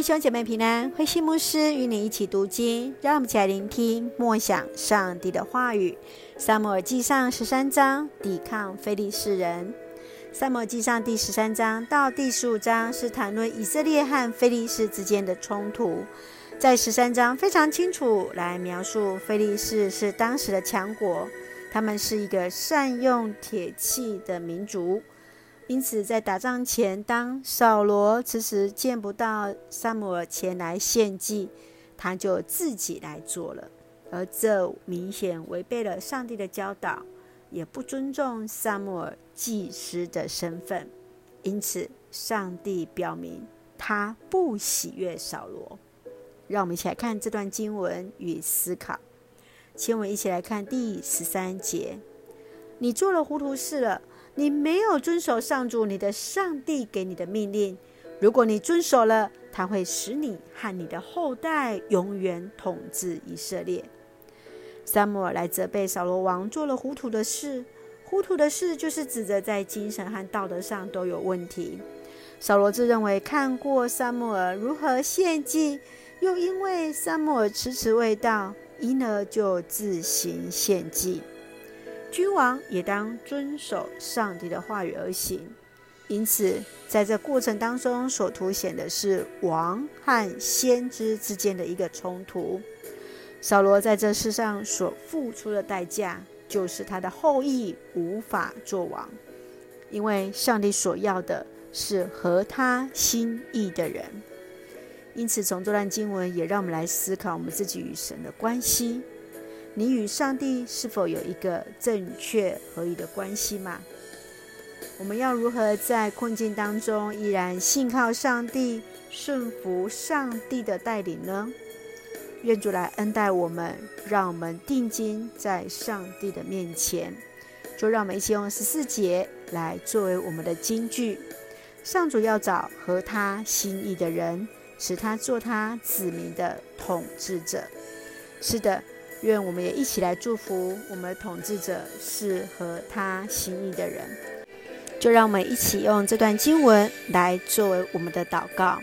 弟兄姐妹平安，慧馨牧师与你一起读经，让我们一起来聆听默想上帝的话语。撒母尔记上十三章，抵抗非利士人。撒母尔记上第十三章到第十五章是谈论以色列和非利士之间的冲突。在十三章非常清楚来描述非利士是当时的强国，他们是一个善用铁器的民族。因此，在打仗前，当扫罗迟迟见不到撒母耳前来献祭，他就自己来做了，而这明显违背了上帝的教导，也不尊重撒母耳祭司的身份。因此，上帝表明他不喜悦扫罗。让我们一起来看这段经文与思考。请我们一起来看第十三节：你做了糊涂事了。你没有遵守上主你的上帝给你的命令。如果你遵守了，他会使你和你的后代永远统治以色列。撒母耳来责备扫罗王做了糊涂的事，糊涂的事就是指着在精神和道德上都有问题。扫罗自认为看过撒母耳如何献祭，又因为撒母耳迟迟未到，因而就自行献祭。君王也当遵守上帝的话语而行，因此，在这过程当中所凸显的是王和先知之间的一个冲突。扫罗在这世上所付出的代价，就是他的后裔无法做王，因为上帝所要的是合他心意的人。因此，从这段经文也让我们来思考我们自己与神的关系。你与上帝是否有一个正确合一的关系吗？我们要如何在困境当中依然信靠上帝、顺服上帝的带领呢？愿主来恩待我们，让我们定睛在上帝的面前。就让我们一起用十四节来作为我们的金句：上主要找合他心意的人，使他做他子民的统治者。是的。愿我们也一起来祝福我们的统治者是合他心意的人。就让我们一起用这段经文来作为我们的祷告。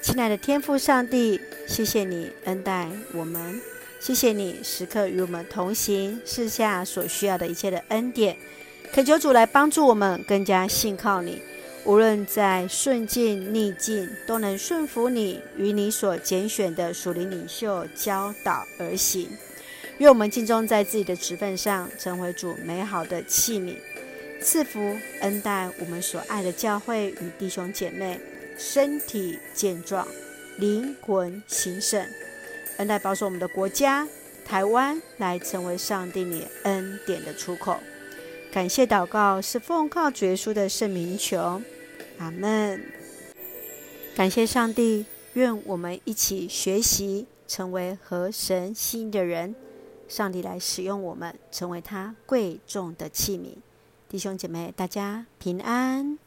亲爱的天父上帝，谢谢你恩待我们，谢谢你时刻与我们同行，赐下所需要的一切的恩典。恳求主来帮助我们更加信靠你。无论在顺境逆境，都能顺服你与你所拣选的属灵领袖教导而行。愿我们尽忠在自己的职份上，成为主美好的器皿，赐福恩待我们所爱的教会与弟兄姐妹，身体健壮，灵魂兴盛，恩待保守我们的国家台湾，来成为上帝你恩典的出口。感谢祷告是奉靠主耶稣的圣名求。阿门。感谢上帝，愿我们一起学习，成为合神心意的人。上帝来使用我们，成为他贵重的器皿。弟兄姐妹，大家平安。